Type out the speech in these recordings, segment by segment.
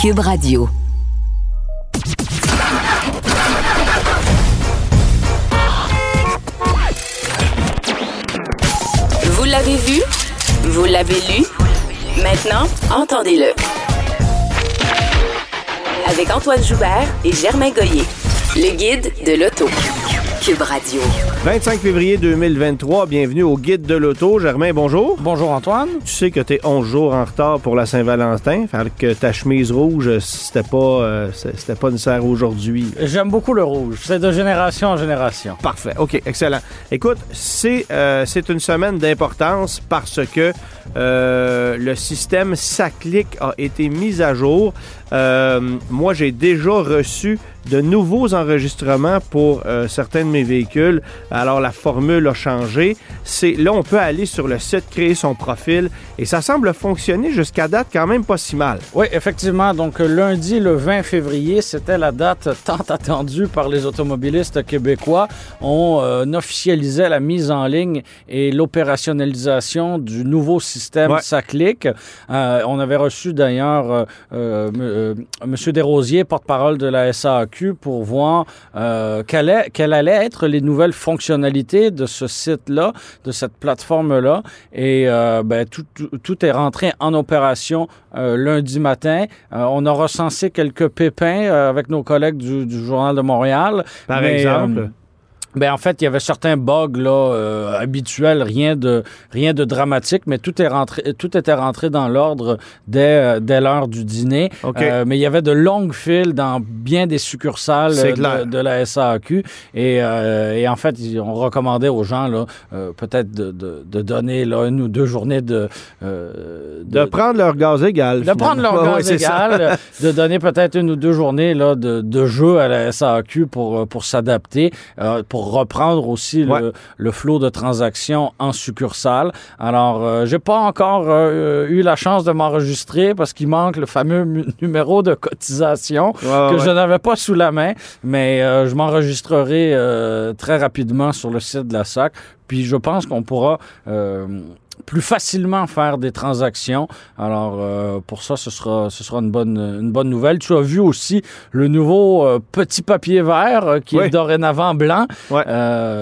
Cube Radio. Vous l'avez vu? Vous l'avez lu? Maintenant, entendez-le. Avec Antoine Joubert et Germain Goyer. Le guide de l'auto. Cube Radio. 25 février 2023, bienvenue au Guide de l'Auto. Germain, bonjour. Bonjour Antoine. Tu sais que tu es 11 jours en retard pour la Saint-Valentin, fait que ta chemise rouge, c'était pas, euh, c'était pas nécessaire aujourd'hui. J'aime beaucoup le rouge. C'est de génération en génération. Parfait. OK, excellent. Écoute, c'est euh, c'est une semaine d'importance parce que euh, le système SACLIC a été mis à jour. Euh, moi, j'ai déjà reçu de nouveaux enregistrements pour euh, certains de mes véhicules. Alors, la formule a changé. C'est Là, on peut aller sur le site, créer son profil et ça semble fonctionner jusqu'à date quand même pas si mal. Oui, effectivement. Donc, lundi, le 20 février, c'était la date tant attendue par les automobilistes québécois. On euh, officialisait la mise en ligne et l'opérationnalisation du nouveau système Ouais. SACLIC. Euh, on avait reçu d'ailleurs euh, euh, euh, M. Desrosiers, porte-parole de la SAQ, pour voir euh, quelle est- quelles allaient être les nouvelles fonctionnalités de ce site-là, de cette plateforme-là. Et euh, ben, tout, tout- tout est rentré en opération euh, lundi matin. Euh, on a recensé quelques pépins euh, avec nos collègues du, du Journal de Montréal. Par Mais, exemple? Ben en fait, il y avait certains bugs là euh, habituels, rien de rien de dramatique, mais tout est rentré, tout était rentré dans l'ordre dès euh, dès l'heure du dîner. Euh, mais il y avait de longues files dans bien des succursales de, de la SAQ et, euh, et en fait, on recommandait aux gens là peut-être de, de, de donner là une ou deux journées de De prendre leur gaz égal. de prendre leur gaz ouais, égal, de donner peut-être une ou deux journées là, de, de jeu à la SAQ pour, pour s'adapter, euh, pour reprendre aussi Ouais. le, le flot de transactions en succursale. Alors, euh, j'ai pas encore euh, eu la chance de m'enregistrer parce qu'il manque le fameux numéro de cotisation Ouais, que ouais. je n'avais pas sous la main, mais euh, je m'enregistrerai euh, très rapidement sur le site de la SAC. Puis je pense qu'on pourra plus facilement faire des transactions. Alors euh, pour ça, ce sera, ce sera une bonne, une bonne nouvelle. Tu as vu aussi le nouveau euh, petit papier vert euh, qui Oui. est dorénavant blanc.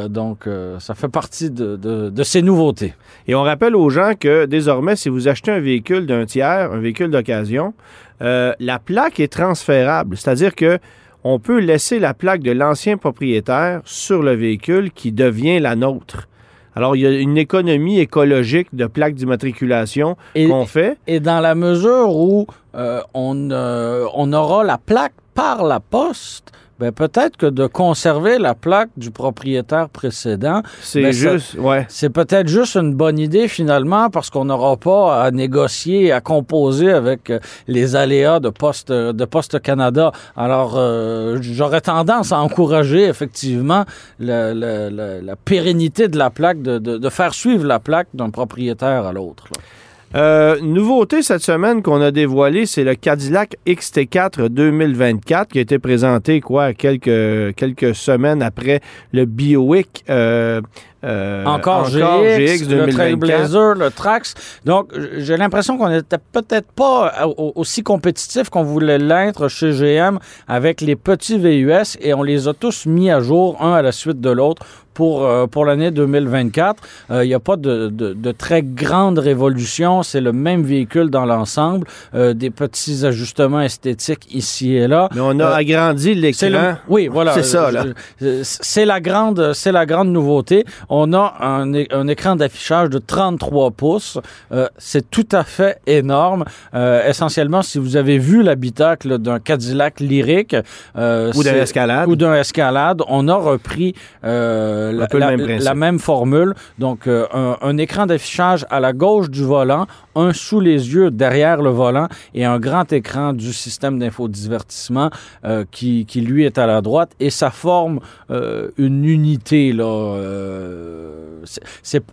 Donc ça fait partie de, de, de ces nouveautés. Et on rappelle aux gens que désormais, si vous achetez un véhicule d'un tiers, un véhicule d'occasion, la plaque est transférable. C'est-à-dire que on peut laisser la plaque de l'ancien propriétaire sur le véhicule qui devient la nôtre. Alors, il y a une économie écologique de plaques d'immatriculation qu'on fait. et dans la mesure où euh, on, euh, on aura la plaque par la poste, ben peut-être que de conserver la plaque du propriétaire précédent, C'est Ben, ça- juste, ouais. c'est peut-être juste une bonne idée finalement parce qu'on n'aura pas à négocier, à composer avec euh, les aléas de Poste, de Poste Canada. Alors, euh, j'aurais tendance à encourager effectivement la, la- la- la pérennité de la plaque, de, de- de faire suivre la plaque d'un propriétaire à l'autre. là. Euh, nouveauté cette semaine qu'on a dévoilée, c'est le Cadillac XT4 2024 qui a été présenté quoi quelques quelques semaines après le Buick euh, euh, Encore, GX, le 2024. Trailblazer, le Trax. Donc, j'ai l'impression qu'on n'était peut-être pas au- aussi compétitif qu'on voulait l'être chez GM avec les petits VUS et on les a tous mis à jour, un à la suite de l'autre, pour, euh, pour l'année 2024. Euh, Il n'y a pas de, de- de très grande révolution. C'est le même véhicule dans l'ensemble. Euh, des petits ajustements esthétiques ici et là. Mais on a Euh, agrandi l'écran. oui, voilà. C'est ça, là. Euh, C'est la grande, c'est la grande nouveauté. On a un, un écran d'affichage de 33 pouces. Euh, c'est tout à fait énorme. Euh, essentiellement, si vous avez vu l'habitacle d'un Cadillac lyrique euh, Ou d'un escalade. ou d'un escalade, on a repris euh, la, même principe. la même formule. Donc, euh, un, un écran d'affichage à la gauche du volant, un sous les yeux derrière le volant et un grand écran du système d'infodivertissement euh, qui, qui, lui, est à la droite. Et ça forme euh, une unité, là. c'est-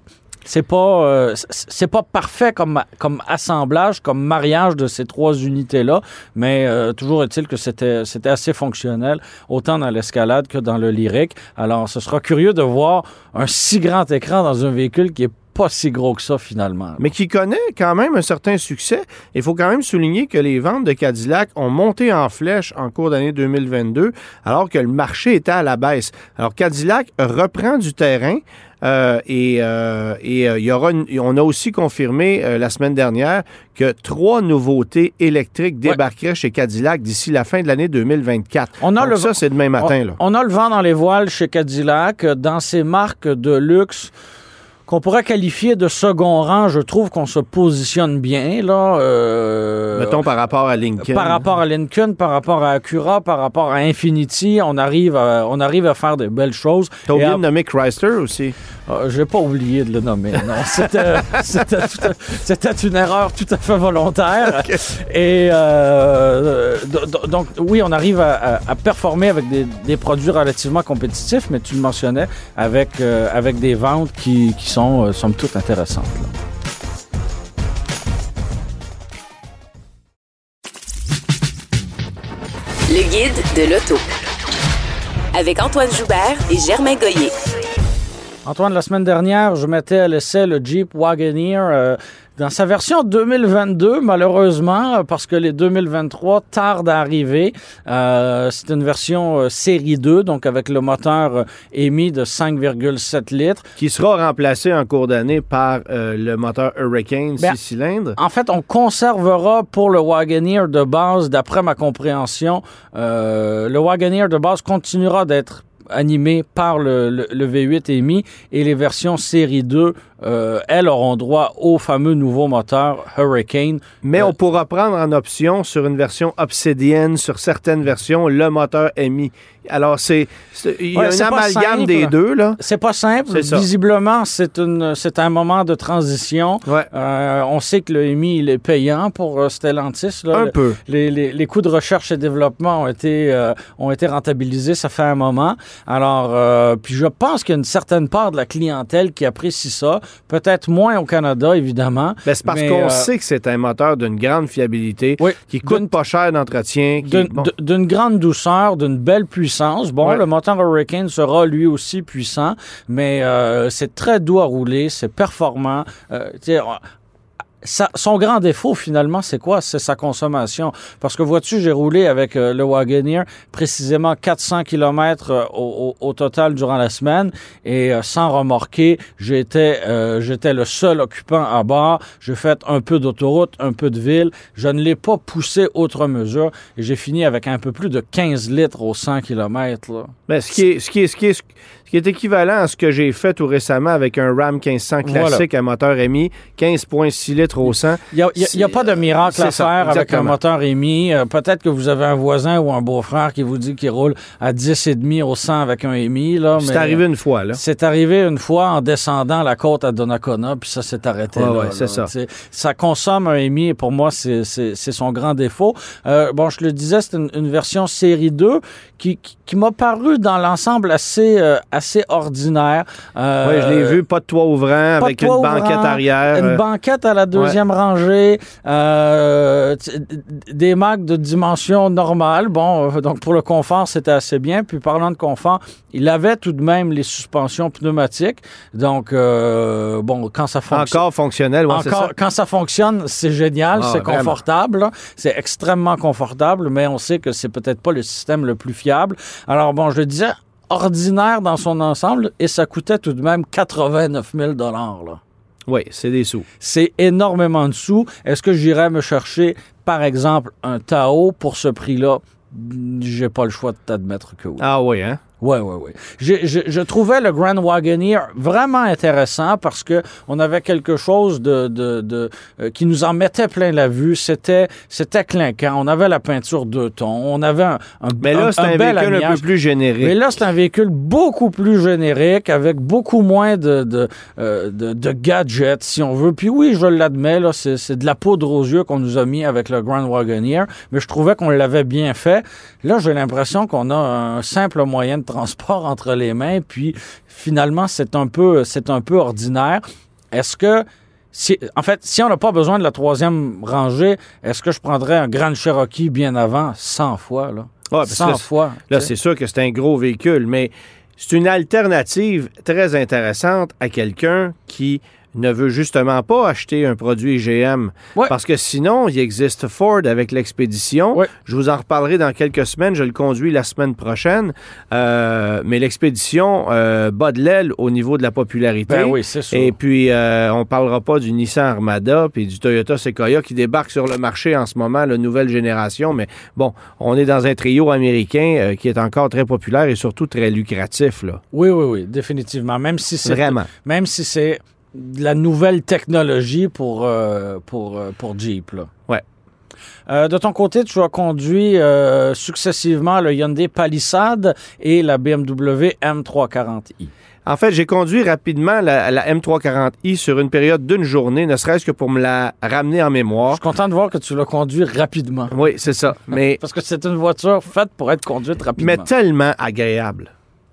c'est pas euh, c'est- c'est pas parfait comme comme assemblage comme mariage de ces trois unités là mais euh, toujours est-il que c'était c'était assez fonctionnel autant dans l'escalade que dans le lyrique alors ce sera curieux de voir un si grand écran dans un véhicule qui est pas si gros que ça finalement. mais qui connaît quand même un certain succès. Il faut quand même souligner que les ventes de Cadillac ont monté en flèche en cours d'année 2022, alors que le marché était à la baisse. Alors Cadillac reprend du terrain. Euh, et euh, et, euh, il y aura une- on a aussi confirmé la semaine dernière que trois nouveautés électriques Ouais. débarqueraient chez Cadillac d'ici la fin de l'année 2024. On a Donc le- ça, c'est demain matin. Là. On a le vent dans les voiles chez Cadillac. Dans ces marques de luxe qu'on pourrait qualifier de second rang, je trouve qu'on se positionne bien. Là, euh, Mettons par rapport à Lincoln. par rapport à Lincoln, par rapport à Acura, par rapport à Infinity, on arrive à, on arrive à faire de belles choses. T'as oublié à- de nommer Chrysler aussi. Euh, J'ai pas oublié de le nommer. Non, c'était une erreur tout à fait volontaire. Et euh, do- do- donc oui, on arrive à, performer avec des, des produits relativement compétitifs, mais tu le mentionnais avec euh, avec des ventes qui, qui sont euh, somme intéressantes. Le guide de l'auto. Avec Antoine Joubert et Germain Goyer. Antoine, la semaine dernière, je mettais à l'essai le Jeep Wagoneer euh, dans sa version 2022, malheureusement, euh, parce que les 2023 tardent à arriver. Euh, c'est une version euh, série 2, donc avec le moteur euh, émis de 5,7 litres. qui sera remplacé en cours d'année par le moteur Hurricane Ben, 6 cylindres. En fait, on conservera pour le Wagoneer de base, d'après ma compréhension, euh, le Wagoneer de base continuera d'être animé par le, le- le V8 émis et les versions série 2, euh, elles auront droit au fameux nouveau moteur Hurricane. Mais euh, on pourra prendre en option sur une version Obsidian, sur certaines versions, le moteur MI. Alors, c'est, il y Ouais, a c'est un amalgame des deux, là. C'est pas simple. Visiblement, c'est une, c'est un moment de transition. Ouais, Euh, on sait que le EMI, il est payant pour Stellantis. Là. un Le- peu. Les, les- les coûts de recherche et développement ont été, ont été rentabilisés, ça fait un moment. Alors, puis je pense qu'il y a une certaine part de la clientèle qui apprécie ça. Peut-être moins au Canada, évidemment. Ben, c'est parce Mais, qu'on euh, sait que c'est un moteur d'une grande fiabilité, Oui, qui coûte pas cher d'entretien. D'une bon. grande douceur, d'une belle puissance. Bon, Ouais. le moteur Hurricane sera lui aussi puissant, mais euh, c'est très doux à rouler, c'est performant. Euh, son grand défaut, finalement, c'est quoi? C'est sa consommation. Parce que, vois-tu, j'ai roulé avec euh, le Wagoneer précisément 400 km au, au- total durant la semaine et euh, sans remorquer, j'étais euh, j'étais le seul occupant à bord. J'ai fait un peu d'autoroute, un peu de ville. Je ne l'ai pas poussé outre mesure et j'ai fini avec un peu plus de 15 litres au 100 km. Là. Ben, ce, qui est, ce, qui ce, qui ce qui est équivalent à ce que j'ai fait tout récemment avec un Ram 1500 classique à moteur émis, 15,6 litres au 100. Il n'y a, pas de miracle à ça, faire avec un moteur émis. Euh, Peut-être que vous avez un voisin ou un beau-frère qui vous dit qu'il roule à 10,5 au 100 avec un. Là, C'est arrivé une fois, là. C'est arrivé une fois en descendant la côte à Donnacona, puis ça s'est arrêté Ouais, ouais, c'est ça. Ça consomme un émis et pour moi, c'est son grand défaut. Euh, bon, je le disais, c'est une, une version série 2 qui, qui, qui m'a paru dans l'ensemble assez, euh, assez ordinaire. Euh, Oui, je l'ai vu, pas de toit ouvrant, avec toit une banquette arrière. Une euh, banquette à la deuxième rangée, euh, des marques de dimension normale. Bon, donc pour le confort, c'était assez bien. Puis parlant de confort, il avait tout de même les suspensions pneumatiques. Donc, euh, bon, quand ça fonctionne. Encore fonctionnel, ouais, c'est Encore, ça. quand ça fonctionne, c'est génial, Ah, c'est confortable, c'est extrêmement confortable, mais on sait que c'est peut-être pas le système le plus fiable. Alors bon, je le disais, ordinaire dans son ensemble, et ça coûtait tout de même 89 000 dollars. Là. Oui, c'est des sous. C'est énormément de sous. Est-ce que j'irais me chercher, par exemple, un Tao pour ce prix-là? J'ai pas le choix de t'admettre que oui. Ah oui, hein? Ouais, ouais. J'ai- Je, je trouvais le Grand Wagoneer vraiment intéressant parce que on avait quelque chose de, de, de euh, qui nous en mettait plein la vue. C'était, c'était clinquant. On avait la peinture deux tons. On avait un, un, Mais là, c'est un, véhicule un peu plus générique. Mais là, c'est un véhicule beaucoup plus générique, avec beaucoup moins de, de, euh, de, de gadgets, si on veut. Puis oui, je l'admets, là, c'est, c'est de la poudre aux yeux qu'on nous a mis avec le Grand Wagoneer, mais je trouvais qu'on l'avait bien fait. Là, j'ai l'impression qu'on a un simple moyen de transport entre les mains, puis finalement, c'est un peu, c'est un peu ordinaire. Est-ce que si, en fait, si on n'a pas besoin de la troisième rangée, est-ce que je prendrais un Grand Cherokee bien avant 100 fois, là? Parce que 100 là, fois. Là, c'est sûr que c'est un gros véhicule, mais c'est une alternative très intéressante à quelqu'un qui ne veut justement pas acheter un produit GM. Ouais. Parce que sinon, il existe Ford avec l'expédition. Ouais. Je vous en reparlerai dans quelques semaines. Je le conduis la semaine prochaine. Euh, mais l'expédition euh, bat de l'aile au niveau de la popularité. Ben oui, c'est sûr. Et puis, euh, on parlera pas du Nissan Armada puis du Toyota Sequoia qui débarque sur le marché en ce moment, la nouvelle génération. Mais bon, on est dans un trio américain euh, qui est encore très populaire et surtout très lucratif. Là. Oui, oui, oui, définitivement. Même si c'est Vraiment. même si c'est de la nouvelle technologie pour, euh, pour, euh, pour Jeep. Là. Ouais. Euh, de ton côté, tu as conduit euh, successivement le Hyundai Palisade et la BMW M340i. En fait, j'ai conduit rapidement la, la M340i sur une période d'une journée, ne serait-ce que pour me la ramener en Je mémoire. suis content de voir que tu l'as conduit rapidement. Oui, c'est ça. Mais Parce que c'est une voiture faite pour être conduite rapidement. mais tellement agréable.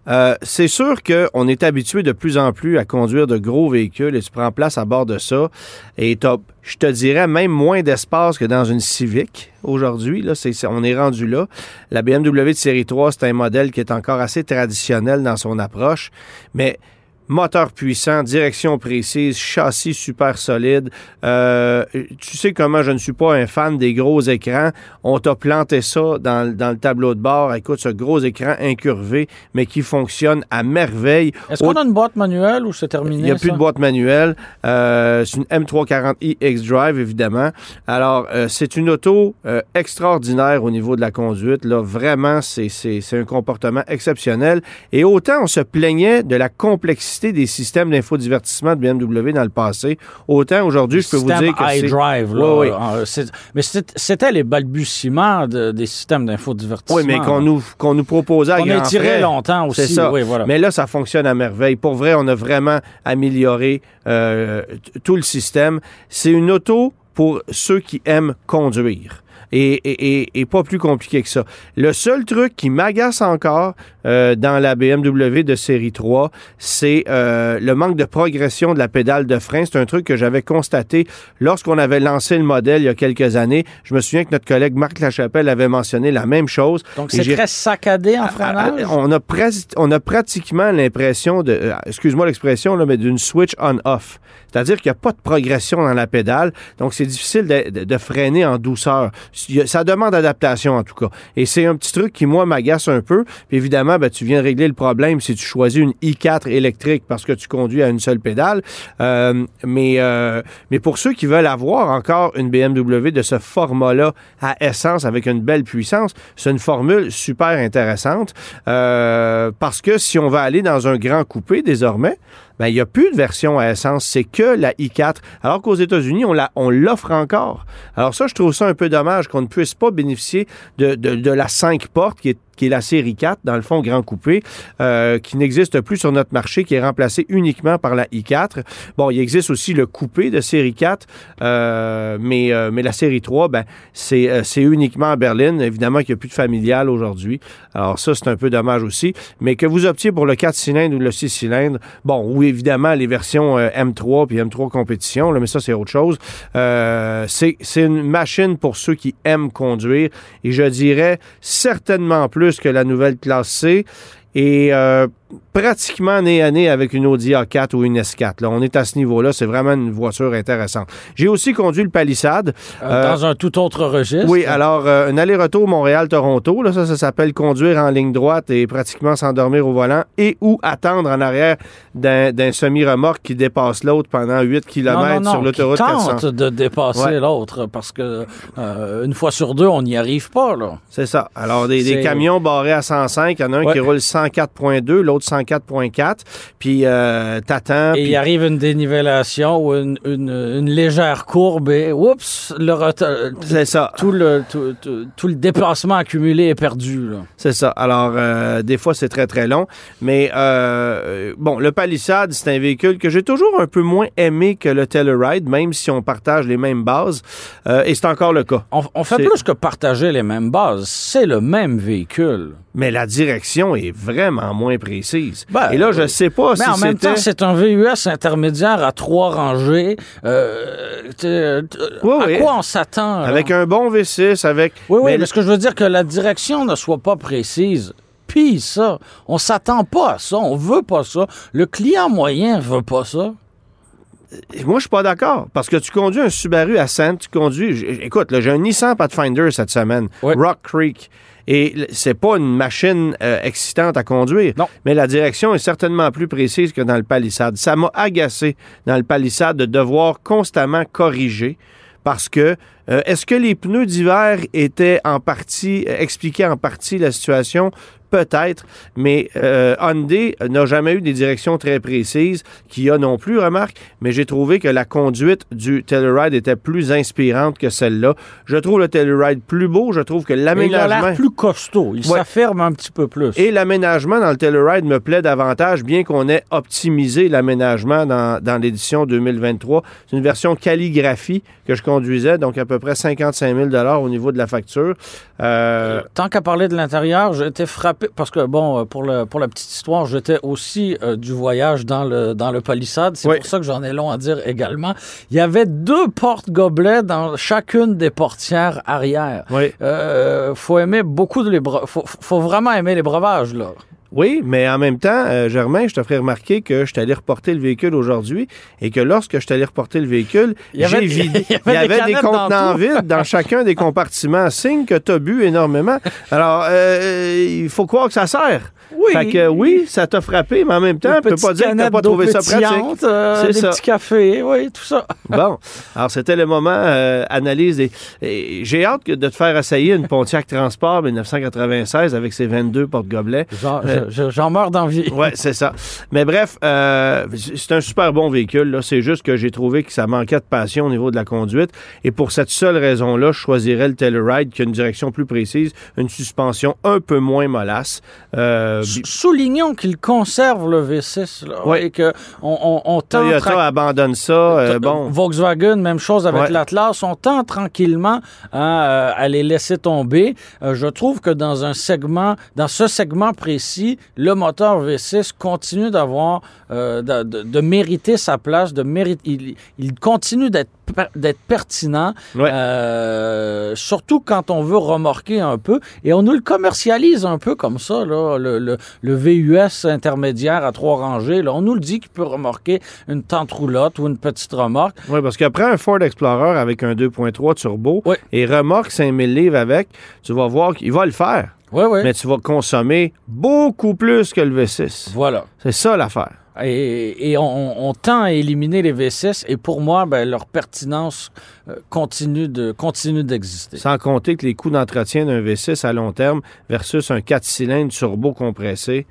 Euh, c'est sûr qu'on est habitué de plus en plus à conduire de gros véhicules et tu prends place à bord de ça et t'as, je te dirais, même moins d'espace que dans une Civic aujourd'hui. Là, on est rendu là. La BMW de série 3, c'est un modèle qui est encore assez traditionnel dans son approche, mais moteur puissant, direction précise, châssis super solide. Euh, tu sais comment je ne suis pas un fan des gros écrans. On t'a planté ça dans, dans le tableau de bord. Écoute, ce gros écran incurvé, mais qui fonctionne à merveille. Est-ce qu'on a une boîte manuelle ou c'est terminé? Il n'y a plus de boîte manuelle. Euh, c'est une M340i X-Drive, évidemment. Alors, euh, c'est une auto extraordinaire au niveau de la conduite. Là, vraiment, c'est un comportement exceptionnel. Et autant on se plaignait de la complexité des systèmes d'infodivertissement de BMW dans le passé, autant aujourd'hui, je peux vous dire que c'est... iDrive, là. Oui, oui. Mais c'était les balbutiements de- des systèmes d'infodivertissement. Oui, mais qu'on nous, qu'on nous proposait à On a tiré longtemps aussi. Ça. Oui, voilà. Mais là, ça fonctionne à merveille. Pour vrai, on a vraiment amélioré euh, tout le système. C'est une auto pour ceux qui aiment conduire. Et, et- et- et pas plus compliqué que ça. Le seul truc qui m'agace encore euh, dans la BMW de série 3, c'est euh, le manque de progression de la pédale de frein. C'est un truc que j'avais constaté lorsqu'on avait lancé le modèle il y a quelques années. Je me souviens que notre collègue Marc Lachapelle avait mentionné la même chose. Donc, c'est très saccadé en ah, freinage? ah, On a, on a pratiquement l'impression de, euh, excuse-moi l'expression, mais d'une switch on-off. C'est-à-dire qu'il n'y a pas de progression dans la pédale, donc c'est difficile de, freiner en douceur. Ça demande adaptation en tout cas. Et c'est un petit truc qui, moi, m'agace un peu. Évidemment, ben, tu viens régler le problème si tu choisis une i4 électrique parce que tu conduis à une seule pédale. Euh, mais, euh, mais pour ceux qui veulent avoir encore une BMW de ce format-là à essence avec une belle puissance, c'est une formule super intéressante euh, parce que si on va aller dans un grand coupé désormais, ben, il n'y a plus de version à essence, c'est que la i4. Alors qu'aux États-Unis, on, l'offre encore. Alors ça, je trouve ça un peu dommage qu'on ne puisse pas bénéficier de la 5 portes qui est, qui est la série 4, dans le fond, grand coupé, euh, qui n'existe plus sur notre marché, qui est remplacé uniquement par la i4. Bon, il existe aussi le coupé de série 4, euh, mais, euh, mais la série 3, ben, c'est euh, c'est uniquement à Berlin. Évidemment qu'il n'y a plus de familial aujourd'hui. Alors ça, c'est un peu dommage aussi. Mais que vous optiez pour le 4 cylindres ou le 6 cylindres, bon, ou évidemment les versions euh, M3 puis M3 compétition, là, mais ça, c'est autre chose. Euh, c'est c'est une machine pour ceux qui aiment conduire et je dirais certainement plus que la nouvelle classe C. Et euh, pratiquement nez à nez avec une Audi A4 ou une S4. Là. On est à ce niveau-là. C'est vraiment une voiture intéressante. J'ai aussi conduit le Palisade. Euh, Euh, dans un tout autre registre? oui, alors euh, un aller-retour Montréal-Toronto, là, ça, ça s'appelle conduire en ligne droite et pratiquement s'endormir au volant et ou attendre en arrière d'un d'un semi-remorque qui dépasse l'autre pendant 8 non, km non, non, sur l'autoroute qui 400. tente de dépasser Ouais. l'autre parce que euh, une fois sur deux, on n'y arrive pas. Là. C'est ça. Alors, des, camions barrés à 105, il y en a un Ouais. qui roule 104.2, l'autre 104.4, puis euh, t'attends. Et il arrive une dénivellation ou une, une- une légère courbe et oups, le ret- C'est ça. tout le, tout, tout- tout le déplacement accumulé est perdu. C'est ça. Alors, euh, des fois, c'est très, très long. Mais, euh, bon, le Palisade, c'est un véhicule que j'ai toujours un peu moins aimé que le Telluride, même si on partage les mêmes bases. Euh, et c'est encore le cas. On, on fait plus que partager les mêmes bases. C'est le même véhicule. Mais la direction est vraiment moins précise. Ben, et là, je sais pas Mais si en même temps, c'est un VUS intermédiaire à trois rangées. Euh, t'sais, Oui, à oui. quoi on s'attend? Avec un bon V6, avec... Oui, oui, mais mais ce que je veux dire, que la direction ne soit pas précise. Puis ça, on s'attend pas à ça, on veut pas ça. Le client moyen veut pas ça. Moi, je suis pas d'accord. Parce que tu conduis un Subaru Ascent, tu conduis. Écoute, j'ai un Nissan Pathfinder cette semaine, Oui. Rock Creek. Et c'est pas une machine euh, excitante à conduire. Non. Mais la direction est certainement plus précise que dans le Palisade. Ça m'a agacé dans le Palisade de devoir constamment corriger parce que euh, est-ce que les pneus d'hiver étaient en partie, euh, expliquaient en partie la situation? Peut-être, mais euh, Hyundai n'a jamais eu des directions très précises, Kia non plus, remarque, mais j'ai trouvé que la conduite du Telluride était plus inspirante que celle-là. Je trouve le Telluride plus beau, je trouve que il a l'aménagement... l'air plus costaud. Il Ouais. s'affirme un petit peu plus. Et l'aménagement dans le Telluride me plaît davantage, bien qu'on ait optimisé l'aménagement dans, dans l'édition 2023. C'est une version calligraphie que je conduisais, donc à peu près 55 000 au niveau de la facture. Euh, Tant qu'à parler de l'intérieur, j'ai été frappé parce que bon, euh, pour le pour la petite histoire, j'étais aussi euh, du voyage dans le dans le palissade. C'est Oui. pour ça que j'en ai long à dire également. Il y avait deux portes gobelets dans chacune des portières arrière. oui. Euh, faut aimer beaucoup de les faut, faut vraiment aimer les breuvages là. Oui, mais en même temps, euh, Germain, je te ferai remarquer que je allé reporter le véhicule aujourd'hui et que lorsque je allé reporter le véhicule, Il y avait- j'ai vidé. il y avait des des contenants vides dans chacun des compartiments. Signe que tu as bu énormément. Alors, euh, il faut croire que ça sert. Oui. Fait que oui, ça t'a frappé, mais en même temps, Des tu peux pas dire que t'as pas trouvé ça pratique. euh, C'est des ça. petits cafés, oui, tout ça. Bon, alors c'était le moment euh, analyse. Et, et j'ai hâte que- de te faire essayer une Pontiac Transport 1996 avec ses 22 porte-gobelets. Euh, je- je- j'en meurs d'envie. Ouais, c'est ça. Mais bref, euh, c'est un super bon véhicule. Là. C'est juste que j'ai trouvé que ça manquait de passion au niveau de la conduite. Et pour cette seule raison-là, je choisirais le Telluride qui a une direction plus précise, une suspension un peu moins mollasse. Euh, Soulignons qu'il conserve le V6 là, Ouais. et que on, on, on tend Toyota abandonne ça. euh, bon, Volkswagen, même chose avec Ouais. l'Atlas. On tend tranquillement hein, euh, à les laisser tomber. Je trouve que dans un segment, dans ce segment précis, le moteur V6 continue d'avoir, euh, de, de- de mériter sa place, de mérite, il, il continue d'être per- d'être pertinent, Ouais. euh, surtout quand on veut remorquer un peu. Et on nous le commercialise un peu comme ça, là, le, le, le VUS intermédiaire à trois rangées. Là, on nous le dit qu'il peut remorquer une tente roulotte ou une petite remorque. Oui, parce qu'après un Ford Explorer avec un 2.3 turbo Ouais. et remorque 5000 livres avec, tu vas voir qu'il va le faire. Oui, oui. Mais tu vas consommer beaucoup plus que le V6. Voilà. C'est ça l'affaire. Et, et on, on tend à éliminer les V6 et pour moi, ben, leur pertinence euh, continue de continue d'exister. Sans compter que les coûts d'entretien d'un V6 à long terme versus un 4 cylindres turbo compressé,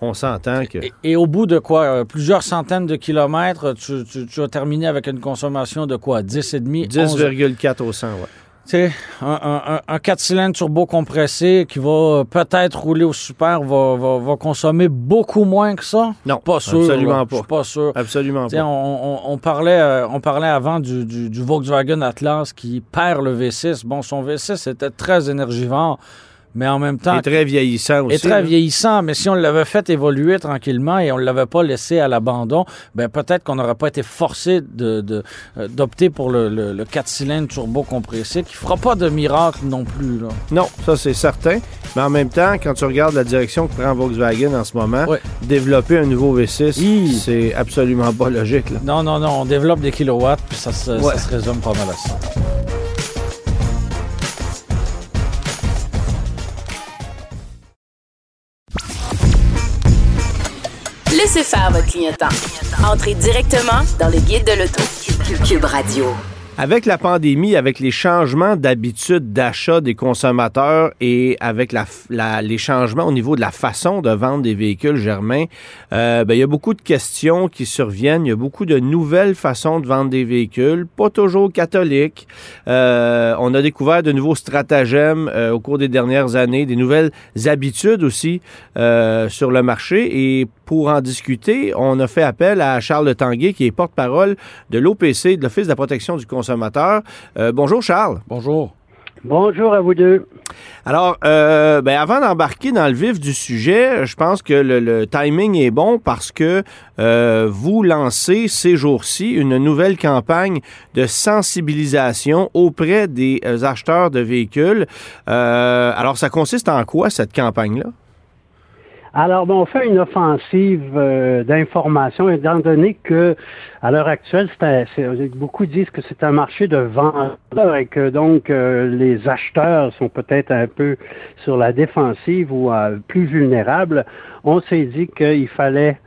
on s'entend que. Et, et au bout de quoi? euh, plusieurs centaines de kilomètres, tu, tu, tu as terminé avec une consommation de quoi? 10,5? 11? 10,4 au 100, ouais. Sais, un, un, un, un 4 cylindres turbo compressé qui va euh, peut-être rouler au super va, va, va consommer beaucoup moins que ça? Non, Pas sûr. absolument là. pas. Je suis pas sûr. Absolument Tu sais, pas. On, on- on parlait, euh, on parlait avant du, du- du Volkswagen Atlas qui perd le V6. Bon, son V6 était très énergivore, mais en même temps, Et très vieillissant aussi. est très là. vieillissant. Mais si on l'avait fait évoluer tranquillement et on ne l'avait pas laissé à l'abandon, ben peut-être qu'on n'aurait pas été forcé de, de, euh, d'opter pour le, le, le 4 cylindres turbo compressé qui fera pas de miracle non plus. Là. Non, ça c'est certain. Mais en même temps, quand tu regardes la direction que prend Volkswagen en ce moment, développer un nouveau V6, Hi. c'est absolument pas logique. Là. Non, non, non, on développe des kilowatts, puis ça se, Ouais. ça se résume pas mal à ça. Laissez faire votre clientèle. Entrez directement dans le guide de l'auto. Cube Radio. Avec la pandémie, avec les changements d'habitude d'achat des consommateurs et avec les changements au niveau de la façon de vendre des véhicules, Germain, euh, ben, il y a beaucoup de questions qui surviennent. Il y a beaucoup de nouvelles façons de vendre des véhicules, pas toujours catholiques. Euh, on a découvert de nouveaux stratagèmes euh, au cours des dernières années, des nouvelles habitudes aussi euh, sur le marché. Et pour en discuter, on a fait appel à Charles Tanguay, qui est porte-parole de l'OPC, de l'Office de la protection du consommateur. Euh, bonjour Charles. Bonjour. Bonjour à vous deux. Alors, euh, ben, avant d'embarquer dans le vif du sujet, je pense que le, le timing est bon parce que euh, vous lancez ces jours-ci une nouvelle campagne de sensibilisation auprès des euh, acheteurs de véhicules. Euh, alors, ça consiste en quoi cette campagne-là? Alors, bon, on fait une offensive euh, d'information, étant donné que, à l'heure actuelle, beaucoup disent que c'est un marché de vendeurs et que donc euh, les acheteurs sont peut-être un peu sur la défensive ou euh, plus vulnérables. On s'est dit qu'il fallait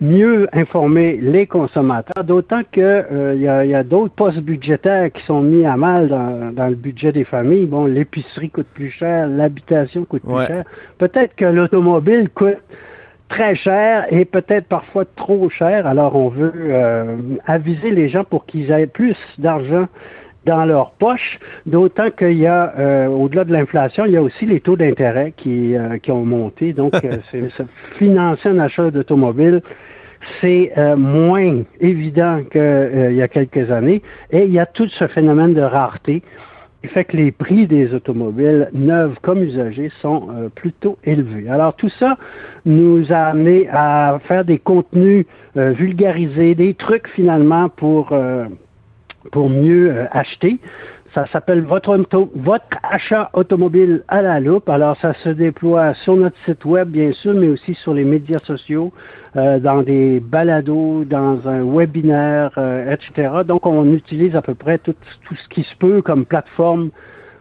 mieux informer les consommateurs, d'autant que euh, il y a, d'autres postes budgétaires qui sont mis à mal dans, le budget des familles. Bon, l'épicerie coûte plus cher, l'habitation coûte plus cher. Peut-être que l'automobile coûte très cher et peut-être parfois trop cher. Alors, on veut euh, aviser les gens pour qu'ils aient plus d'argent dans leur poche, d'autant qu'il y a, euh, au-delà de l'inflation, il y a aussi les taux d'intérêt qui, qui ont monté. Donc, c'est financer un achat d'automobile, c'est euh, moins évident qu'il euh, y a quelques années. Et il y a tout ce phénomène de rareté qui fait que les prix des automobiles neuves comme usagées sont euh, plutôt élevés. Alors tout ça nous a amené à faire des contenus vulgarisés, des trucs finalement pour pour mieux acheter. Ça s'appelle votre, votre achat automobile à la loupe. Alors, ça se déploie sur notre site web, bien sûr, mais aussi sur les médias sociaux, euh, dans des balados, dans un webinaire, euh, etc. Donc, on utilise à peu près tout, tout ce qui se peut comme plateforme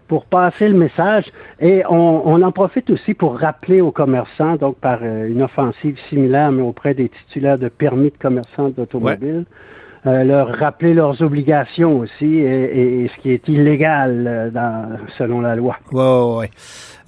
pour passer le message et on, on, en profite aussi pour rappeler aux commerçants, donc par euh, une offensive similaire, mais auprès des titulaires de permis de commerçants d'automobile. Euh, leur rappeler leurs obligations aussi et, ce qui est illégal euh, dans, selon la loi.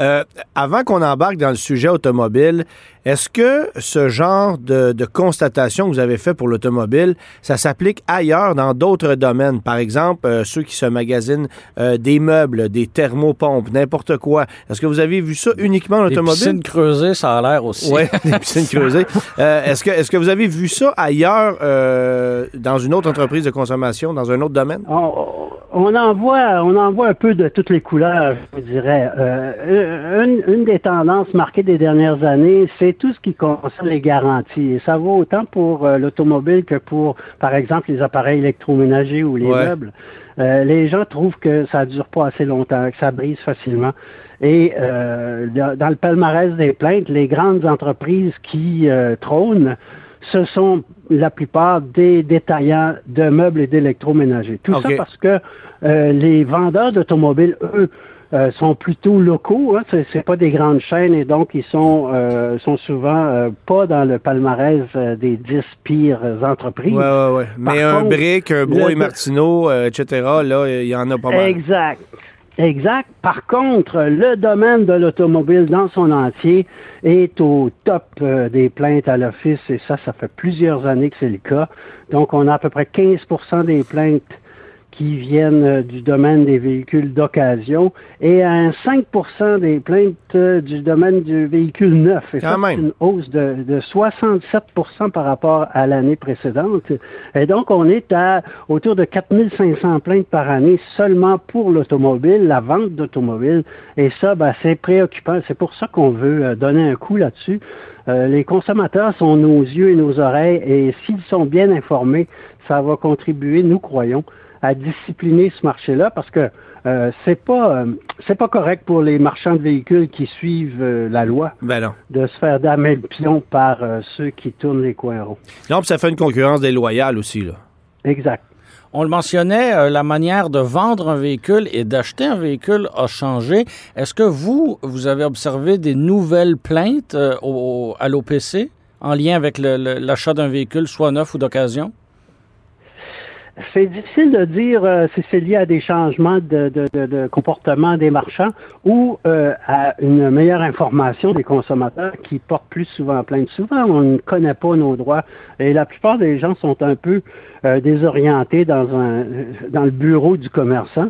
Euh, avant qu'on embarque dans le sujet automobile, est-ce que ce genre de, constatation que vous avez fait pour l'automobile, ça s'applique ailleurs dans d'autres domaines? Par exemple, euh, ceux qui se magasinent euh, des meubles, des thermopompes, n'importe quoi. Est-ce que vous avez vu ça uniquement en automobile? Des piscines creusées, ça a l'air aussi. Oui, des piscines creusées. est-ce, que, est-ce que vous avez vu ça ailleurs dans une autre entreprise de consommation, dans un autre domaine? on en voit, on en voit un peu de toutes les couleurs, je dirais. Euh, une, des tendances marquées des dernières années, c'est tout ce qui concerne les garanties. Et ça vaut autant pour euh, l'automobile que pour, par exemple, les appareils électroménagers ou les meubles. Euh, les gens trouvent que ça dure pas assez longtemps, que ça brise facilement. Et dans le palmarès des plaintes, les grandes entreprises qui trônent, ce sont la plupart des détaillants de meubles et d'électroménagers. Tout ça parce que euh, les vendeurs d'automobiles, eux, euh, sont plutôt locaux, hein, c'est pas des grandes chaînes et donc ils sont euh, sont souvent pas dans le palmarès des dix pires entreprises. Ouais, ouais, ouais. Mais un Brick, un Bro et Martineau, etc., là, il y en a pas mal. Exact. Exact. Par contre, le domaine de l'automobile dans son entier est au top euh, des plaintes à l'office et ça, ça fait plusieurs années que c'est le cas. Donc, on a à peu près 15% des plaintes qui viennent euh, du domaine des véhicules d'occasion et à un 5% des plaintes euh, du domaine du véhicule neuf. Et ça, c'est une hausse de, de 67% par rapport à l'année précédente. Et donc, on est à autour de 4500 plaintes par année seulement pour l'automobile, la vente d'automobile. Et ça, ben, c'est préoccupant. C'est pour ça qu'on veut euh, donner un coup là-dessus. les consommateurs sont nos yeux et nos oreilles et s'ils sont bien informés, ça va contribuer, nous croyons, à discipliner ce marché-là parce que euh, c'est pas euh, c'est pas correct pour les marchands de véhicules qui suivent euh, la loi ben de se faire damer le pion par ceux qui tournent les coins ronds. Non, puis ça fait une concurrence déloyale aussi là. Exact. On le mentionnait, la manière de vendre un véhicule et d'acheter un véhicule a changé. Est-ce que vous, vous avez observé des nouvelles plaintes au, à l'OPC en lien avec l'achat d'un véhicule, soit neuf ou d'occasion? C'est difficile de dire euh, si c'est lié à des changements de, de, de, comportement des marchands ou euh, à une meilleure information des consommateurs qui portent plus souvent plainte. Souvent, on ne connaît pas nos droits et la plupart des gens sont un peu euh, désorientés dans, un, dans le bureau du commerçant.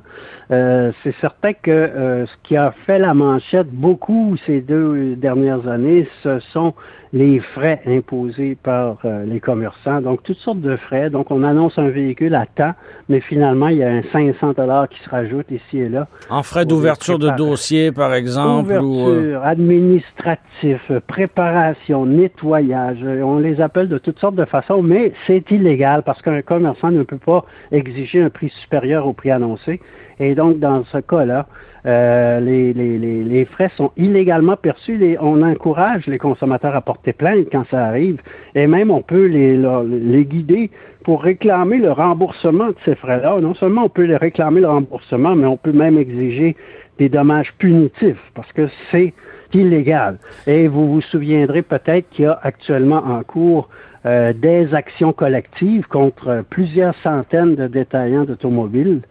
Euh, c'est certain que euh, ce qui a fait la manchette beaucoup ces deux dernières années, ce sont les frais imposés par euh, les commerçants. Donc, toutes sortes de frais. Donc, on annonce un véhicule à temps, mais finalement, il y a un 500 dollars qui se rajoute ici et là. En frais d'ouverture de dossier, par exemple. Ouverture, administratif, préparation, nettoyage. On les appelle de toutes sortes de façons, mais c'est illégal parce qu'un commerçant ne peut pas exiger un prix supérieur au prix annoncé. Et donc, dans ce cas-là, euh, les, frais sont illégalement perçus. on encourage les consommateurs à porter plainte quand ça arrive. Et même, on peut les, les guider pour réclamer le remboursement de ces frais-là. Non seulement on peut les réclamer le remboursement, mais on peut même exiger des dommages punitifs parce que c'est illégal. Et vous vous souviendrez peut-être qu'il y a actuellement en cours euh, des actions collectives contre plusieurs centaines de détaillants d'automobiles,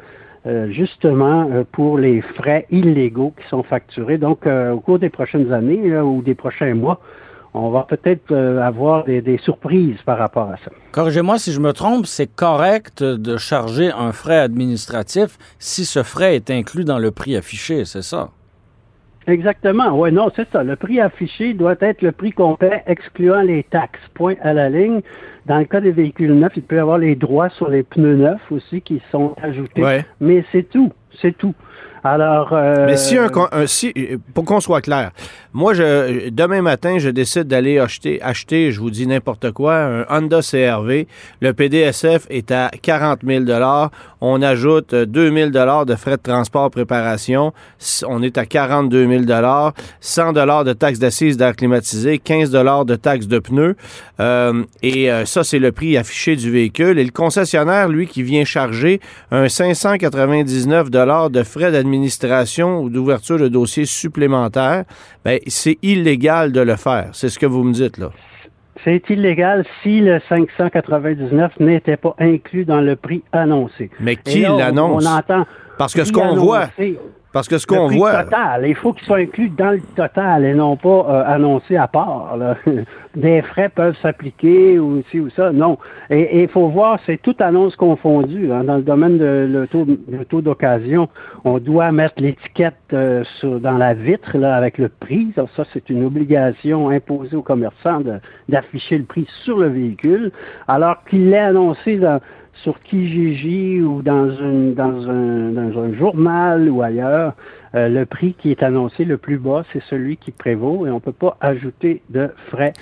euh, justement euh, pour les frais illégaux qui sont facturés. Donc, au cours des prochaines années ou des prochains mois, on va peut-être avoir des, des, surprises par rapport à ça. Corrigez-moi si je me trompe, c'est correct de charger un frais administratif si ce frais est inclus dans le prix affiché, c'est ça? Exactement. Oui, non, c'est ça. Le prix affiché doit être le prix complet excluant les taxes. Point à la ligne. Dans le cas des véhicules neufs, il peut y avoir les droits sur les pneus neufs aussi qui sont ajoutés. Mais c'est tout. C'est tout. Alors. Euh, Mais si un, si, pour qu'on soit clair, moi, je, demain matin, je décide d'aller acheter, acheter, je vous dis n'importe quoi, un Honda CRV. Le PDSF est à 40 000 On ajoute 2 000 de frais de transport préparation. On est à 42 000 100 de taxes d'assises d'air climatisé, 15 de taxes de pneus. Euh, et euh, ça, c'est le prix affiché du véhicule. Et le concessionnaire, lui, qui vient charger un 599 de frais d'administration ou d'ouverture de dossier supplémentaire, ben, c'est illégal de le faire. C'est ce que vous me dites là. C'est illégal si le 599 n'était pas inclus dans le prix annoncé. Mais qui l'annonce? On entend. Parce que ce qu'on voit, parce que ce qu'on voit. Total, il faut qu'il soit inclus dans le total et non pas euh, annoncé à part. Des frais peuvent s'appliquer ou ci ou ça. Non. Et il faut voir, c'est toute annonce confondue. Hein. Dans le domaine de le taux, d'occasion, on doit mettre l'étiquette euh, dans la vitre là, avec le prix. Ça, c'est une obligation imposée aux commerçants d'afficher le prix sur le véhicule, alors qu'il est annoncé dans sur Kijiji ou dans, un journal ou ailleurs, euh, le prix qui est annoncé le plus bas, c'est celui qui prévaut et on ne peut pas ajouter de frais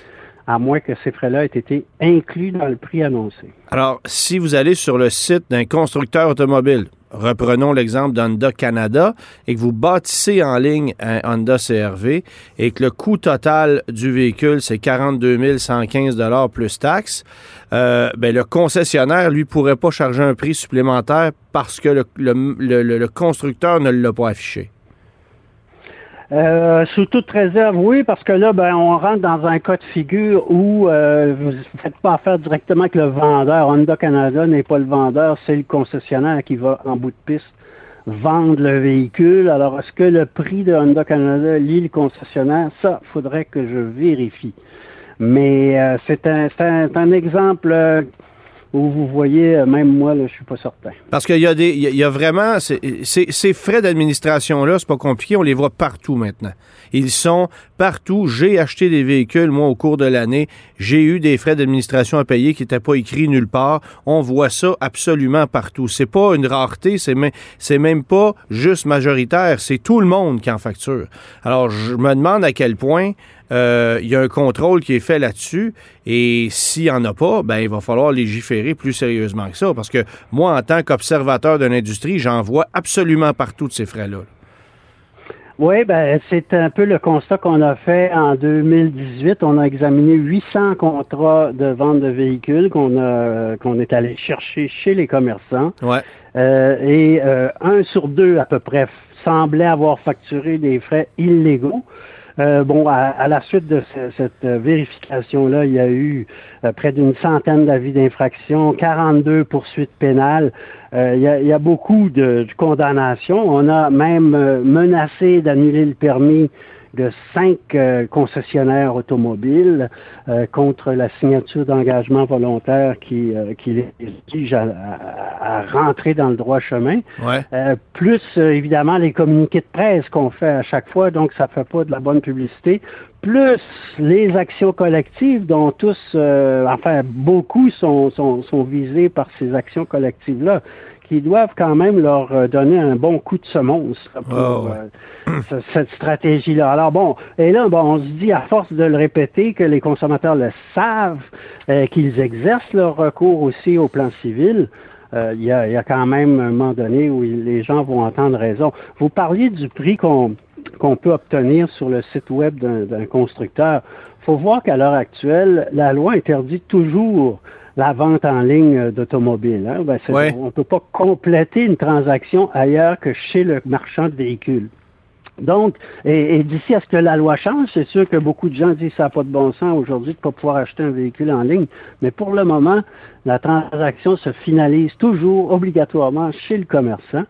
à moins que ces frais-là aient été inclus dans le prix annoncé. Alors, si vous allez sur le site d'un constructeur automobile, reprenons l'exemple d'Honda Canada, et que vous bâtissez en ligne un Honda CRV et que le coût total du véhicule, c'est 42 115 plus taxes, euh, ben, le concessionnaire, lui, pourrait pas charger un prix supplémentaire parce que le, le constructeur ne l'a pas affiché. Euh, sous toute réserve, oui, parce que là, ben, on rentre dans un cas de figure où euh, vous ne faites pas affaire directement avec le vendeur. Honda Canada n'est pas le vendeur, c'est le concessionnaire qui va en bout de piste vendre le véhicule. Alors, est-ce que le prix de Honda Canada lie le concessionnaire? Ça, faudrait que je vérifie. Mais euh, c'est un, un, un, exemple où vous voyez, euh, même moi, là, je suis pas certain. Parce qu'il y a des, il y a vraiment, ces frais d'administration-là, c'est pas compliqué, on les voit partout maintenant. Ils sont partout. J'ai acheté des véhicules, moi, au cours de l'année. J'ai eu des frais d'administration à payer qui n'étaient pas écrits nulle part. On voit ça absolument partout. C'est pas une rareté, c'est même, c'est même pas juste majoritaire, c'est tout le monde qui en facture. Alors, je me demande à quel point euh, il y a un contrôle qui est fait là-dessus. Et s'il n'y en a pas, ben, il va falloir légiférer plus sérieusement que ça. Parce que moi, en tant qu'observateur de l'industrie, j'en vois absolument partout de ces frais-là. Oui, ben, c'est un peu le constat qu'on a fait en 2018. On a examiné 800 contrats de vente de véhicules qu'on a qu'on est allé chercher chez les commerçants. Ouais. Euh, et euh, un sur deux à peu près semblait avoir facturé des frais illégaux. Euh, bon, à, la suite de cette vérification-là, il y a eu euh, près d'une centaine d'avis d'infraction, 42 poursuites pénales. Euh, il, y a, beaucoup de, condamnations. On a même menacé d'annuler le permis de cinq euh, concessionnaires automobiles euh, contre la signature d'engagement volontaire qui, euh, qui les oblige à, rentrer dans le droit chemin. plus, évidemment, les communiqués de presse qu'on fait à chaque fois, donc ça fait pas de la bonne publicité. Plus les actions collectives dont tous, enfin beaucoup sont, sont, sont visés par ces actions collectives-là qui doivent quand même leur euh, donner un bon coup de semonce pour ah, euh, cette stratégie-là. Alors bon, et là, bon, on se dit à force de le répéter que les consommateurs le savent, euh, qu'ils exercent leur recours aussi au plan civil. euh, il y, a, y, a, quand même un moment donné où les gens vont entendre raison. Vous parliez du prix qu'on qu'on peut obtenir sur le site web d'un constructeur. Il faut voir qu'à l'heure actuelle, la loi interdit toujours la vente en ligne d'automobiles. Hein? Ben, On ne peut pas compléter une transaction ailleurs que chez le marchand de véhicules. Donc, et, d'ici à ce que la loi change, c'est sûr que beaucoup de gens disent que ça n'a pas de bon sens aujourd'hui de ne pas pouvoir acheter un véhicule en ligne. Mais pour le moment, la transaction se finalise toujours obligatoirement chez le commerçant.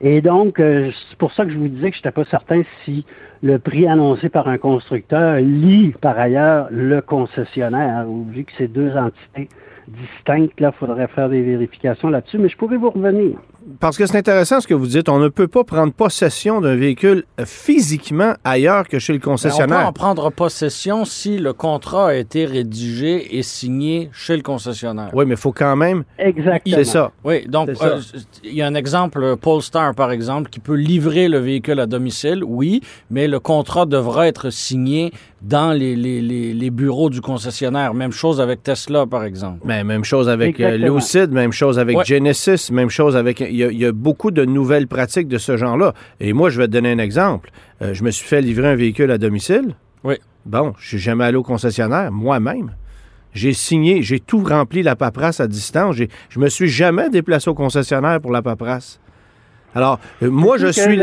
Et donc, euh, c'est pour ça que je vous disais que je n'étais pas certain si le prix annoncé par un constructeur lit par ailleurs le concessionnaire, vu que c'est deux entités distinctes, là, il faudrait faire des vérifications là-dessus, mais je pourrais vous revenir parce que c'est intéressant ce que vous dites. On ne peut pas prendre possession d'un véhicule physiquement ailleurs que chez le concessionnaire. Ben, on peut en prendre possession si le contrat a été rédigé et signé chez le concessionnaire. Oui, mais il faut quand même. Exactement. C'est ça. Oui, donc euh, il y a un exemple, Polestar par exemple, qui peut livrer le véhicule à domicile, oui, mais le contrat devra être signé dans les, les, les, bureaux du concessionnaire. Même chose avec Tesla, par exemple. Mais même chose avec euh, Lucid, même chose avec Genesis, même chose avec il y, a, beaucoup de nouvelles pratiques de ce genre-là. Et moi, je vais te donner un exemple. Euh, je me suis fait livrer un véhicule à domicile. Oui. Bon, je suis jamais allé au concessionnaire, moi-même. J'ai signé, j'ai tout rempli la paperasse à distance. Je me suis jamais déplacé au concessionnaire pour la paperasse. Alors, euh, moi, je suis...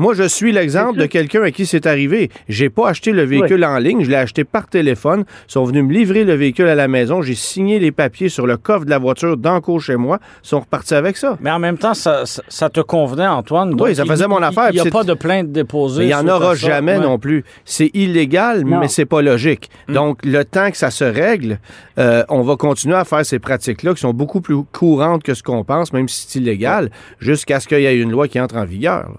Moi, je suis l'exemple de quelqu'un à qui c'est arrivé. J'ai pas acheté le véhicule en ligne, je l'ai acheté par téléphone. Ils sont venus me livrer le véhicule à la maison. J'ai signé les papiers sur le coffre de la voiture dans chez moi. Ils sont repartis avec ça. Mais en même temps, ça, te convenait, Antoine. oui, ça faisait mon affaire. Il n'y a pas de plainte déposée. Il n'y en aura jamais non plus. C'est illégal, mais c'est pas logique. Hmm. Donc, le temps que ça se règle, euh, on va continuer à faire ces pratiques-là qui sont beaucoup plus courantes que ce qu'on pense, même si c'est illégal, jusqu'à ce qu'il y ait une loi qui entre en vigueur.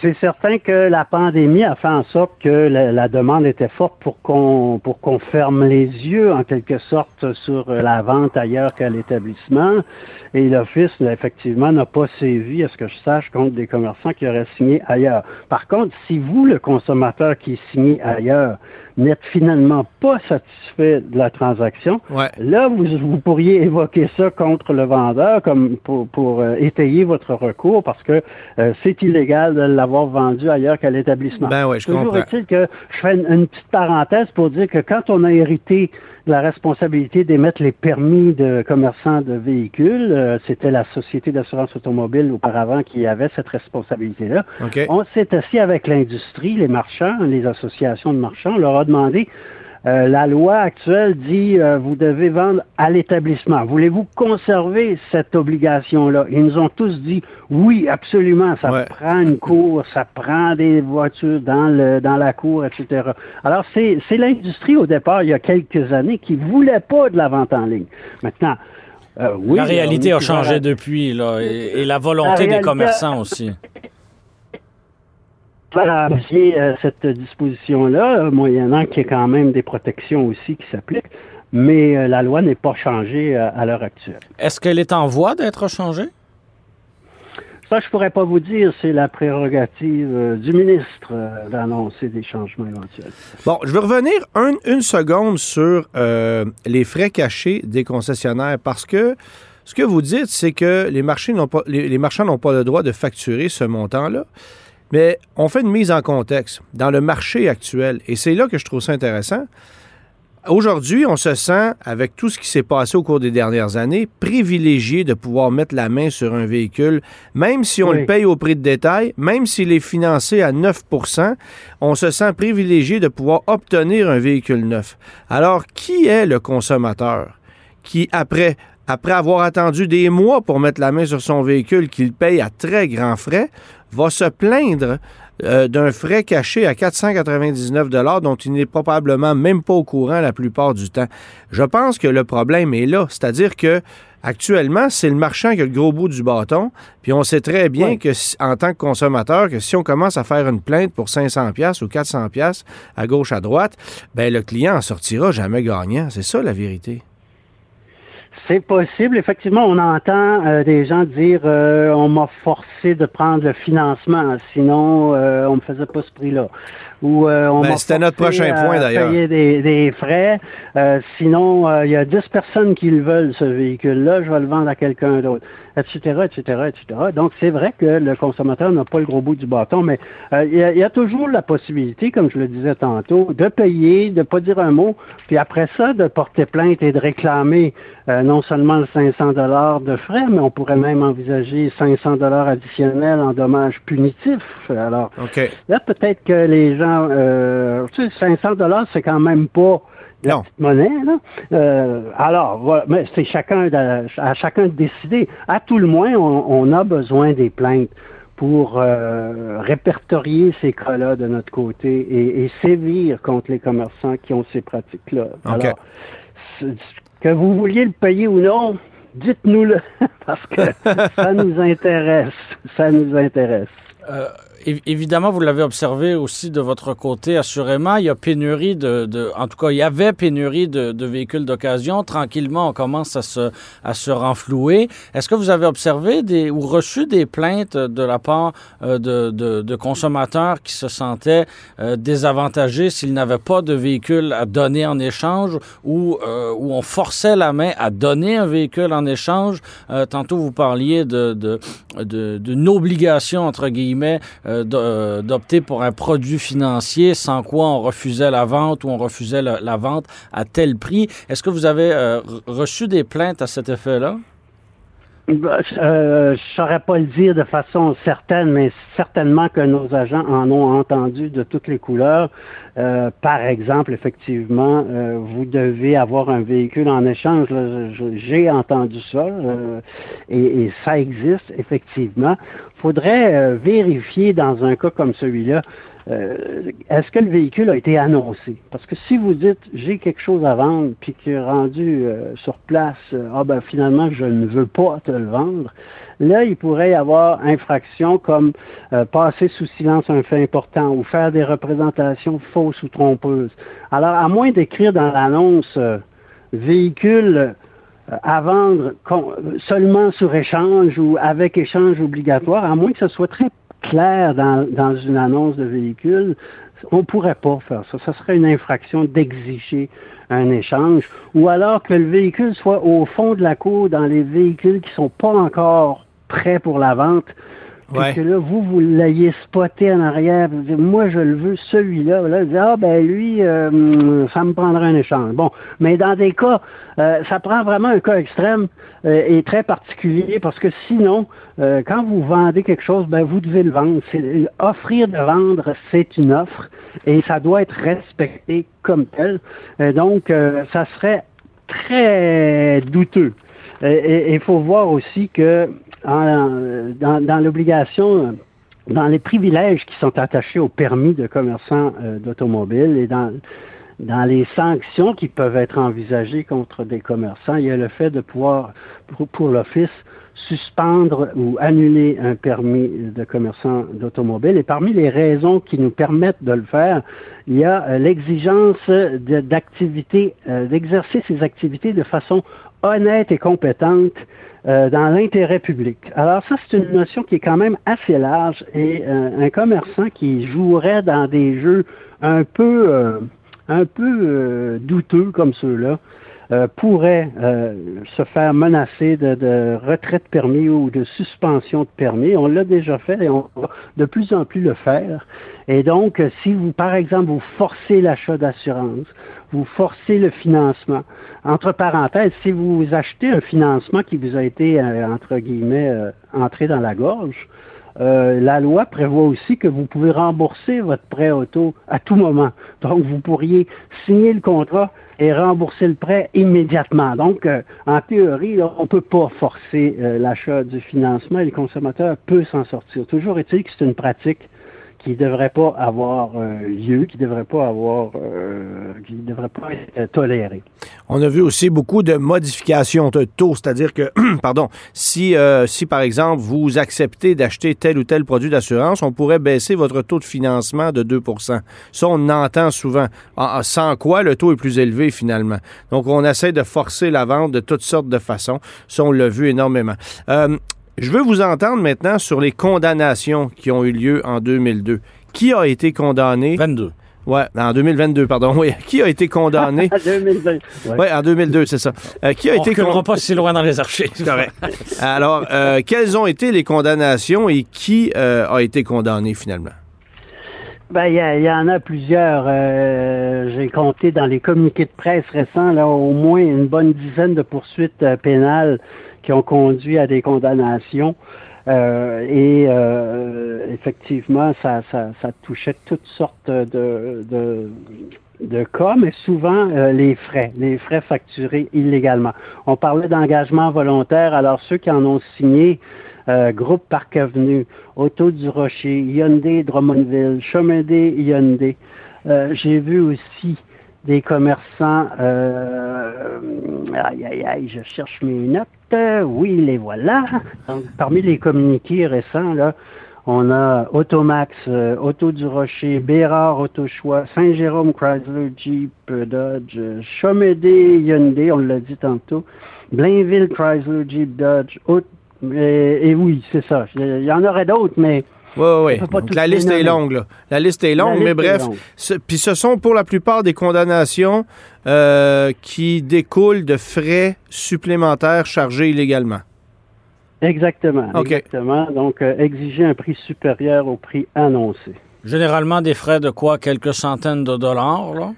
C'est certain que la pandémie a fait en sorte que la, demande était forte pour qu'on pour qu'on ferme les yeux en quelque sorte sur la vente ailleurs qu'à l'établissement. Et l'Office, effectivement, n'a pas sévi, à ce que je sache, contre des commerçants qui auraient signé ailleurs. Par contre, si vous, le consommateur qui signé ailleurs, n'êtes finalement pas satisfait de la transaction, là, vous, vous, pourriez évoquer ça contre le vendeur comme pour, pour euh, étayer votre recours parce que euh, c'est illégal de l'avoir vendu ailleurs qu'à l'établissement. Ben ouais, je Toujours est-il que je fais une, petite parenthèse pour dire que quand on a hérité la responsabilité d'émettre les permis de commerçants de véhicules. Euh, c'était la Société d'assurance automobile auparavant qui avait cette responsabilité-là. On s'est assis avec l'industrie, les marchands, les associations de marchands. On leur a demandé euh, la loi actuelle dit euh, vous devez vendre à l'établissement. Voulez-vous conserver cette obligation-là? Ils nous ont tous dit oui, absolument. Ça prend une cour, ça prend des voitures dans le dans la cour, etc. Alors c'est c'est l'industrie au départ il y a quelques années qui voulait pas de la vente en ligne. Maintenant. Euh, oui, la réalité a changé depuis, là, et, la volonté des commerçants aussi faire euh, cette disposition-là, euh, moyennant qu'il y ait quand même des protections aussi qui s'appliquent, mais euh, la loi n'est pas changée à l'heure actuelle. Est-ce qu'elle est en voie d'être changée? Ça, je pourrais pas vous dire. C'est la prérogative du ministre d'annoncer des changements éventuels. Bon, je vais revenir une seconde sur les frais cachés des concessionnaires parce que ce que vous dites, c'est que les, marchés pas, les marchands n'ont pas le droit de facturer ce montant-là. Mais on fait une mise en contexte dans le marché actuel. Et c'est là que je trouve ça intéressant. Aujourd'hui, on se sent, avec tout ce qui s'est passé au cours des dernières années, privilégié de pouvoir mettre la main sur un véhicule, même si on le paye au prix de détail, même s'il est financé à 9% on se sent privilégié de pouvoir obtenir un véhicule neuf. Alors, qui est le consommateur qui, après, après avoir attendu des mois pour mettre la main sur son véhicule qu'il paye à très grands frais, va se plaindre euh, d'un frais caché à 499 dont il n'est probablement même pas au courant la plupart du temps. Je pense que le problème est là, c'est-à-dire que actuellement, c'est le marchand qui a le gros bout du bâton, puis on sait très bien que en tant que consommateur que si on commence à faire une plainte pour 500 pièces ou 400 pièces à gauche à droite, ben le client en sortira jamais gagnant, c'est ça la vérité. C'est possible. Effectivement, on entend euh, des gens dire euh, on m'a forcé de prendre le financement, sinon euh, on me faisait pas ce prix-là. Ou on ben, c'était notre prochain point d'ailleurs. Payer des, des frais, sinon il y a 10 personnes qui le veulent ce véhicule-là, je vais le vendre à quelqu'un d'autre etc., etc., etc. Donc, c'est vrai que le consommateur n'a pas le gros bout du bâton, mais euh, il y, a toujours la possibilité, comme je le disais tantôt, de payer, de pas dire un mot, puis après ça, de porter plainte et de réclamer euh, non seulement le 500 dollars de frais, mais on pourrait même envisager 500 dollars additionnels en dommages punitifs. Alors, là, peut-être que les gens, euh, tu sais, 500 dollars, c'est quand même pas la monnaie. Là. Euh, alors, voilà, mais c'est chacun à chacun de décider. À tout le moins, on, a besoin des plaintes pour euh, répertorier ces cas-là de notre côté et, sévir contre les commerçants qui ont ces pratiques-là. Alors, que vous vouliez le payer ou non, dites-nous-le, parce que ça nous intéresse. Ça nous intéresse. Euh, évidemment, vous l'avez observé aussi de votre côté, assurément, il y a pénurie de, de en tout cas, il y avait pénurie de, de véhicules d'occasion. Tranquillement, on commence à se, à se renflouer. Est-ce que vous avez observé des, ou reçu des plaintes de la part euh, de, de, de, consommateurs qui se sentaient euh, désavantagés s'ils n'avaient pas de véhicule à donner en échange ou euh, où on forçait la main à donner un véhicule en échange? tantôt, vous parliez de, de, de, d'une obligation, entre guillemets, euh, euh, d'opter pour un produit financier sans quoi on refusait la vente ou on refusait la, vente à tel prix. Est-ce que vous avez euh, reçu des plaintes à cet effet-là? Ben, je ne saurais pas le dire de façon certaine, mais certainement que nos agents en ont entendu de toutes les couleurs. par exemple, effectivement, vous devez avoir un véhicule en échange. J'ai entendu ça et, ça existe effectivement faudrait euh, vérifier dans un cas comme celui-là, euh, est-ce que le véhicule a été annoncé? Parce que si vous dites j'ai quelque chose à vendre, puis qui est rendu euh, sur place, ah ben finalement je ne veux pas te le vendre, là il pourrait y avoir infraction comme passer sous silence un fait important ou faire des représentations fausses ou trompeuses. Alors à moins d'écrire dans l'annonce véhicule à vendre seulement sur échange ou avec échange obligatoire, à moins que ce soit très clair dans, une annonce de véhicule, on ne pourrait pas faire ça. Ce serait une infraction d'exiger un échange, ou alors que le véhicule soit au fond de la cour dans les véhicules qui sont pas encore prêts pour la vente. Puis que là, vous, vous l'ayez spoté en arrière, vous dites, moi, je le veux, celui-là. Là, vous dites, ah, ben lui, euh, ça me prendra un échange. Bon, mais dans des cas, euh, ça prend vraiment un cas extrême euh, et très particulier parce que sinon, quand vous vendez quelque chose, ben vous devez le vendre. offrir de vendre, c'est une offre et ça doit être respecté comme tel. donc, ça serait très douteux. Et il faut voir aussi que dans, l'obligation, dans les privilèges qui sont attachés au permis de commerçant euh, d'automobile et dans, dans les sanctions qui peuvent être envisagées contre des commerçants, il y a le fait de pouvoir, pour, l'Office, suspendre ou annuler un permis de commerçant d'automobile. Et parmi les raisons qui nous permettent de le faire, il y a euh, l'exigence d'activité, euh, d'exercer ces activités de façon honnête et compétente euh, dans l'intérêt public. Alors ça, c'est une notion qui est quand même assez large et euh, un commerçant qui jouerait dans des jeux un peu, euh, un peu douteux comme ceux-là pourrait se faire menacer de, de retrait de permis ou de suspension de permis. On l'a déjà fait et on va de plus en plus le faire. Et donc, si vous, par exemple, vous forcez l'achat d'assurance, vous forcez le financement, entre parenthèses, si vous achetez un financement qui vous a été, euh, entre guillemets, euh, entré dans la gorge, euh, la loi prévoit aussi que vous pouvez rembourser votre prêt auto à tout moment. Donc, vous pourriez signer le contrat et rembourser le prêt immédiatement. Donc, en théorie, on ne peut pas forcer l'achat du financement et le consommateur peut s'en sortir. Toujours est-il que c'est une pratique qui ne devrait pas avoir euh, lieu, qui ne devrait pas avoir, euh, qui devrait pas être toléré. On a vu aussi beaucoup de modifications de taux, c'est-à-dire que, pardon, si, euh, si par exemple vous acceptez d'acheter tel ou tel produit d'assurance, on pourrait baisser votre taux de financement de 2% Ça, on entend souvent. sans quoi le taux est plus élevé finalement. Donc, on essaie de forcer la vente de toutes sortes de façons. Ça, on l'a vu énormément. Je veux vous entendre maintenant sur les condamnations qui ont eu lieu en 2002. Qui a été condamné? 22. Ouais, en 2022, pardon. Oui, qui a été condamné? En 2002. Oui, en 2002, c'est ça. Euh, qui a On été condamné? pas si loin dans les archives. Correct. Alors, euh, quelles ont été les condamnations et qui euh, a été condamné finalement? Ben, il y, en a plusieurs. J'ai compté dans les communiqués de presse récents, là, au moins une bonne dizaine de poursuites pénales qui ont conduit à des condamnations. Euh, et euh, effectivement, ça, ça, ça, touchait toutes sortes de, de, de cas, mais souvent euh, les frais, les frais facturés illégalement. On parlait d'engagement volontaire, alors ceux qui en ont signé, Groupe Parc Avenue, Auto du Rocher, Hyundai Drummondville, Chemin des Hyundai. J'ai vu aussi des commerçants, aïe aïe aïe, je cherche mes notes, oui, les voilà. parmi les communiqués récents, là, on a Automax, euh, Auto du Rocher, Bérard Autochois, Saint-Jérôme Chrysler Jeep euh, Dodge, Chomédé Hyundai, on l'a dit tantôt, Blainville Chrysler Jeep Dodge, et oui, c'est ça. Il y en aurait d'autres, mais oui, oui. la liste est longue, là. La liste est longue, mais bref. Puis ce sont pour la plupart des condamnations euh, qui découlent de frais supplémentaires chargés illégalement. Exactement. Exactement. Donc, euh, exiger un prix supérieur au prix annoncé. Généralement, des frais de quoi? Quelques centaines de dollars, là?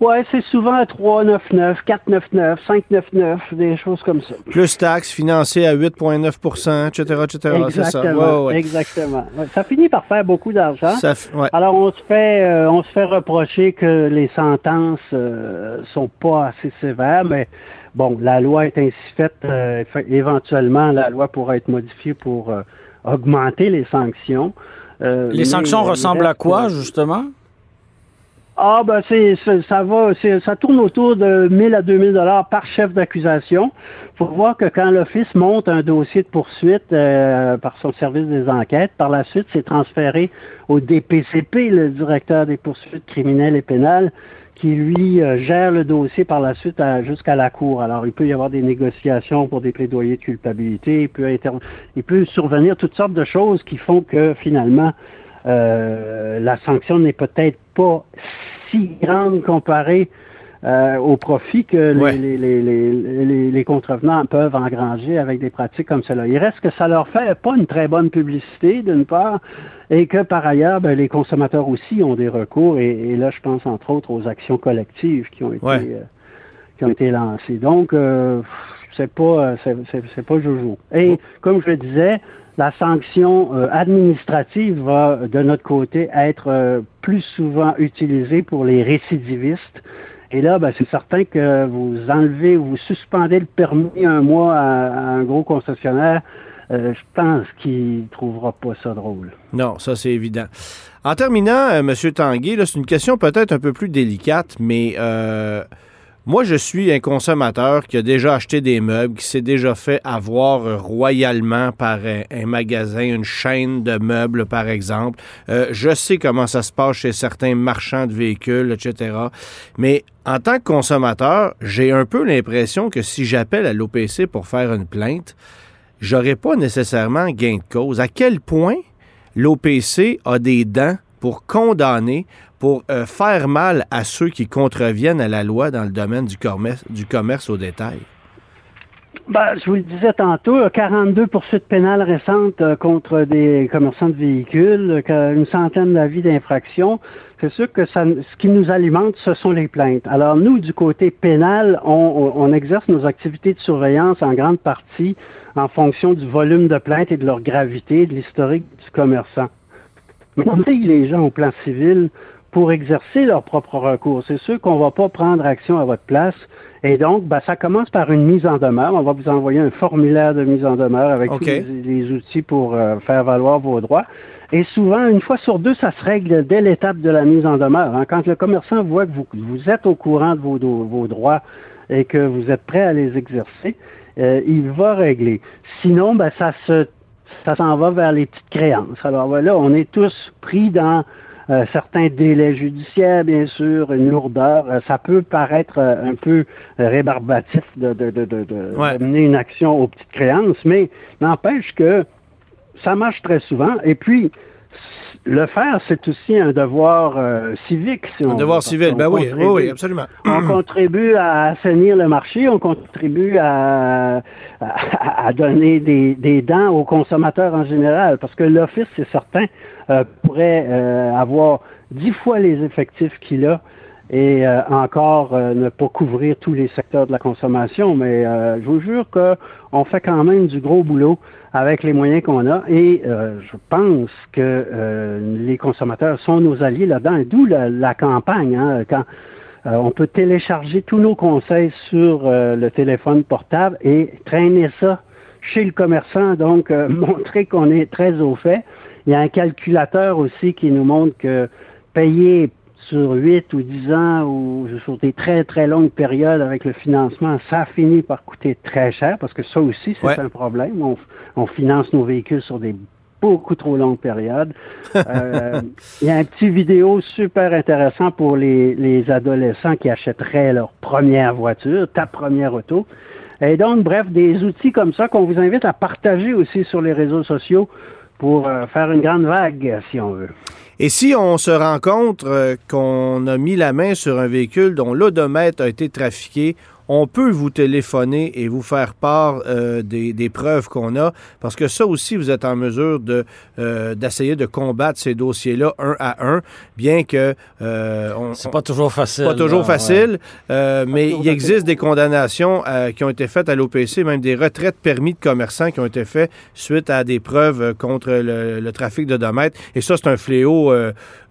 Ouais, c'est souvent 3,99, 4,99, 5,99, des choses comme ça. Plus taxes financées à 8,9% etc., etc. Exactement. Ça. Exactement. ça finit par faire beaucoup d'argent. Alors, on se fait euh, on se fait reprocher que les sentences euh, sont pas assez sévères, mais bon, la loi est ainsi faite. Euh, éventuellement, la loi pourra être modifiée pour augmenter les sanctions. les sanctions ressemblent à quoi, justement? Ah ben c'est ça va, ça tourne autour de 1000 à 2000 dollars par chef d'accusation. Faut voir que quand l'office monte un dossier de poursuite euh, par son service des enquêtes, par la suite c'est transféré au DPCP, le directeur des poursuites criminelles et pénales, qui lui euh, gère le dossier par la suite jusqu'à la cour. Alors il peut y avoir des négociations pour des plaidoyers de culpabilité, il peut, il peut survenir toutes sortes de choses qui font que finalement euh, la sanction n'est peut-être pas si grande comparée euh, au profit que les, contrevenants peuvent engranger avec des pratiques comme cela. Il reste que ça leur fait pas une très bonne publicité, d'une part, et que par ailleurs, ben, les consommateurs aussi ont des recours, et, là, je pense entre autres aux actions collectives qui ont été, euh, qui ont été lancées. Donc, c'est pas, c'est pas joujou. Et comme je le disais, la sanction euh, administrative va, de notre côté, être euh, plus souvent utilisée pour les récidivistes. Et là, ben, c'est certain que vous enlevez, vous suspendez le permis un mois à, un gros concessionnaire. Euh, je pense qu'il trouvera pas ça drôle. Non, ça c'est évident. En terminant, M. Tanguy, c'est une question peut-être un peu plus délicate, mais moi, je suis un consommateur qui a déjà acheté des meubles, qui s'est déjà fait avoir royalement par un, magasin, une chaîne de meubles, par exemple. Euh, je sais comment ça se passe chez certains marchands de véhicules, etc. Mais en tant que consommateur, j'ai un peu l'impression que si j'appelle à l'OPC pour faire une plainte, j'aurais pas nécessairement gain de cause. À quel point l'OPC a des dents pour condamner pour euh, faire mal à ceux qui contreviennent à la loi dans le domaine du commerce, au détail? Ben, je vous le disais tantôt, 42 poursuites pénales récentes euh, contre des commerçants de véhicules, une centaine d'avis d'infraction. C'est sûr que ce qui nous alimente, ce sont les plaintes. Alors nous, du côté pénal, on exerce nos activités de surveillance en grande partie en fonction du volume de plaintes et de leur gravité, de l'historique du commerçant. Mais on les gens au plan civil pour exercer leur propre recours. C'est sûr qu'on ne va pas prendre action à votre place. Et donc, ben, ça commence par une mise en demeure. On va vous envoyer un formulaire de mise en demeure avec tous les, outils pour euh, faire valoir vos droits. Et souvent, une fois sur deux, ça se règle dès l'étape de la mise en demeure. Hein. Quand le commerçant voit que vous, vous êtes au courant de vos, vos, droits et que vous êtes prêt à les exercer, euh, il va régler. Sinon, ben, ça se ça s'en va vers les petites créances. Alors voilà, on est tous pris dans euh, certains délais judiciaires, bien sûr, une lourdeur. Euh, ça peut paraître un peu rébarbatif de, de, de, de, mener une action aux petites créances, mais n'empêche que ça marche très souvent. Et puis, le faire, c'est aussi un devoir euh, civique. un devoir civil, ben oui, oui, absolument. On contribue à assainir le marché, on contribue à, à, donner des, des, dents aux consommateurs en général, parce que l'Office, c'est certain, euh, pourrait euh, avoir dix fois les effectifs qu'il a et encore ne pas couvrir tous les secteurs de la consommation, mais je vous jure qu'on fait quand même du gros boulot avec les moyens qu'on a. Et euh, je pense que euh, les consommateurs sont nos alliés là-dedans, d'où la, campagne. Hein, quand euh, on peut télécharger tous nos conseils sur le téléphone portable et traîner ça chez le commerçant, donc montrer qu'on est très au fait. Il y a un calculateur aussi qui nous montre que payer sur 8 ou 10 ans ou sur des très, très longues périodes avec le financement, ça finit par coûter très cher parce que ça aussi, c'est un problème. On, finance nos véhicules sur des beaucoup trop longues périodes. Euh, il y a un petit vidéo super intéressant pour les, les adolescents qui achèteraient leur première voiture, ta première auto. Et donc, bref, des outils comme ça qu'on vous invite à partager aussi sur les réseaux sociaux pour euh, faire une grande vague, si on veut. Et si on se rend compte euh, qu'on a mis la main sur un véhicule dont l'odomètre a été trafiqué, on peut vous téléphoner et vous faire part euh, des, des, preuves qu'on a, parce que ça aussi, vous êtes en mesure de euh, d'essayer de combattre ces dossiers-là un à un, bien que euh, c'est pas toujours facile. Pas toujours facile, euh, mais il existe des condamnations qui ont été faites à l'OPC, même des retraites permis de commerçants qui ont été faits suite à des preuves contre le, le trafic de domètres. Et ça, c'est un fléau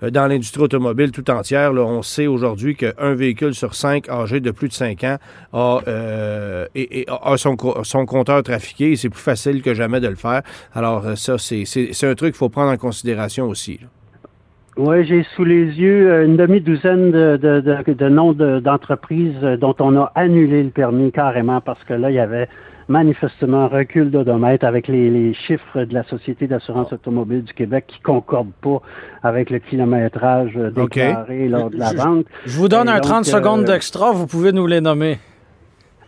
dans l'industrie automobile tout entière. Là. On sait aujourd'hui qu'un véhicule sur cinq âgé de plus de cinq ans a, euh, et, a son, son, compteur trafiqué c'est plus facile que jamais de le faire. Alors euh, ça, c'est un truc qu'il faut prendre en considération aussi. Oui, j'ai sous les yeux euh, une demi-douzaine de, de, de, de noms d'entreprises dont on a annulé le permis carrément parce que là, il y avait manifestement recul d'odomètre avec les, les, chiffres de la Société d'assurance automobile du Québec qui concordent pas avec le kilométrage déclaré lors de la vente. Je vous donne un 30 secondes d'extra, vous pouvez nous les nommer.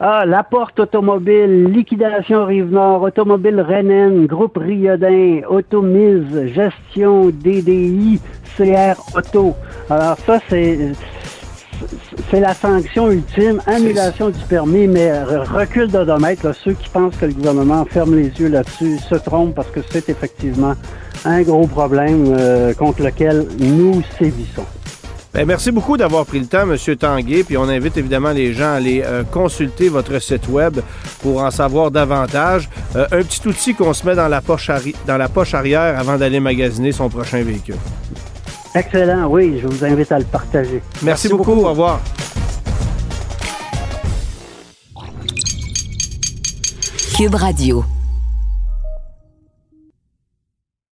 Ah, La Porte Automobile, Liquidation Rive-Nord, Automobile Rennen, Groupe Riodin, Automise, Gestion DDI, CR Auto. Alors ça, c'est c'est la sanction ultime, annulation du permis, mais recul d'odomètre. Ceux qui pensent que le gouvernement ferme les yeux là-dessus se trompent parce que c'est effectivement un gros problème euh, contre lequel nous sévissons. Ben, merci beaucoup d'avoir pris le temps, M. Tanguay. Puis on invite évidemment les gens à aller euh, consulter votre site web pour en savoir davantage. Euh, un petit outil qu'on se met dans la poche, dans la poche arrière avant d'aller magasiner son prochain véhicule. Excellent, oui, je vous invite à le partager. Merci, beaucoup. beaucoup, au revoir. Cube Radio.